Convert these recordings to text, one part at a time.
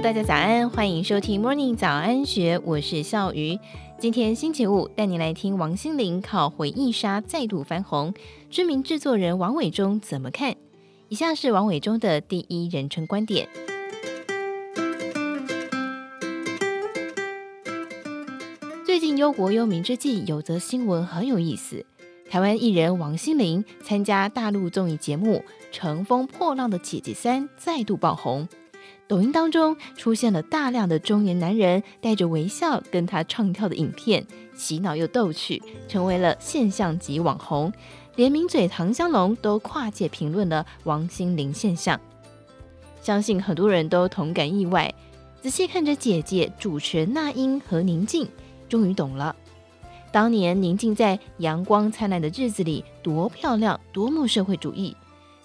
大家早安，欢迎收听 Morning 早安学，我是笑鱼。今天星期五，带你来听王心凌靠回忆杀再度翻红，知名制作人王伟忠怎么看？以下是王伟忠的第一人称观点。最近忧国忧民之际，有则新闻很有意思。台湾艺人王心凌参加大陆综艺节目《乘风破浪的姐姐三》，再度爆红。抖音当中出现了大量的中年男人带着微笑跟他唱跳的影片，洗脑又逗趣，成为了现象级网红。连名嘴唐湘龙都跨界评论了王心凌现象，相信很多人都同感意外。仔细看着姐姐主持人那英和宁静，终于懂了。当年宁静在阳光灿烂的日子里多漂亮，多么社会主义；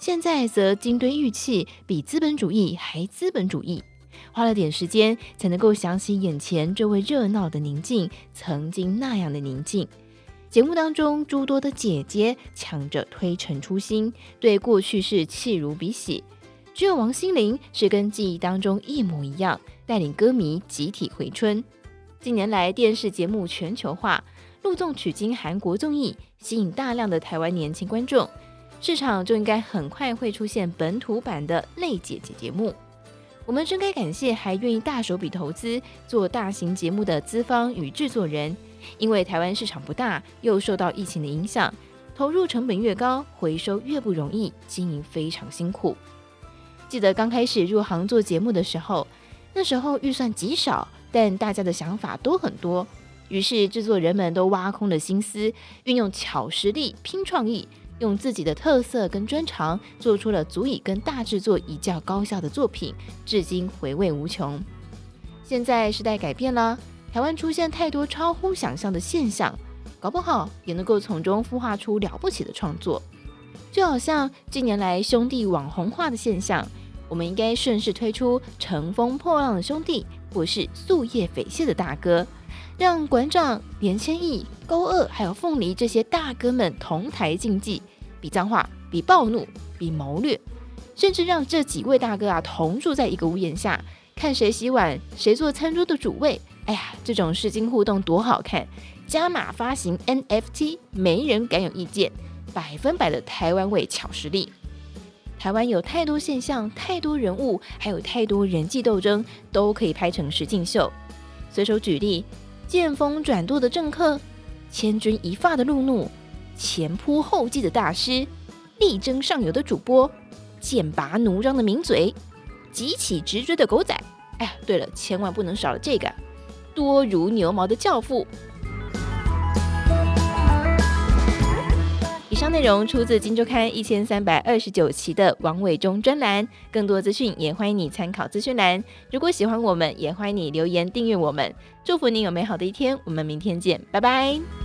现在则金堆玉砌，比资本主义还资本主义。花了点时间才能够想起眼前这位热闹的宁静，曾经那样的宁静。节目当中诸多的姐姐抢着推陈出新，对过去式弃如敝屣，只有王心凌是跟记忆当中一模一样，带领歌迷集体回春。近年来电视节目全球化。陆纵取经韩国综艺，吸引大量的台湾年轻观众，市场就应该很快会出现本土版的类姐姐节目。我们真该感谢还愿意大手笔投资做大型节目的资方与制作人，因为台湾市场不大，又受到疫情的影响，投入成本越高，回收越不容易，经营非常辛苦。记得刚开始入行做节目的时候，那时候预算极少，但大家的想法都很多。于是制作人们都挖空了心思，运用巧实力拼创意，用自己的特色跟专长，做出了足以跟大制作一较高下的作品，至今回味无穷。现在时代改变了，台湾出现太多超乎想象的现象，搞不好也能够从中孵化出了不起的创作。就好像近年来兄弟网红化的现象，我们应该顺势推出乘风破浪的兄弟，或是夙夜匪懈的大哥。让馆长、连千亿、高二还有凤梨这些大哥们同台竞技，比脏话，比暴怒，比谋略，甚至让这几位大哥啊同住在一个屋檐下，看谁洗碗，谁做餐桌的主位。哎呀，这种视金互动多好看！加码发行 NFT，没人敢有意见，百分百的台湾味巧实力。台湾有太多现象，太多人物，还有太多人际斗争，都可以拍成实境秀。随手举例。见风转舵的政客，千钧一发的路怒，前仆后继的大师，力争上游的主播，剑拔弩张的名嘴，急起直追的狗仔。哎呀，对了，千万不能少了这个，多如牛毛的教父。以上内容出自《金周刊》一千三百二十九期的王伟忠专栏，更多资讯也欢迎你参考资讯栏。如果喜欢我们，也欢迎你留言订阅我们。祝福你有美好的一天，我们明天见，拜拜。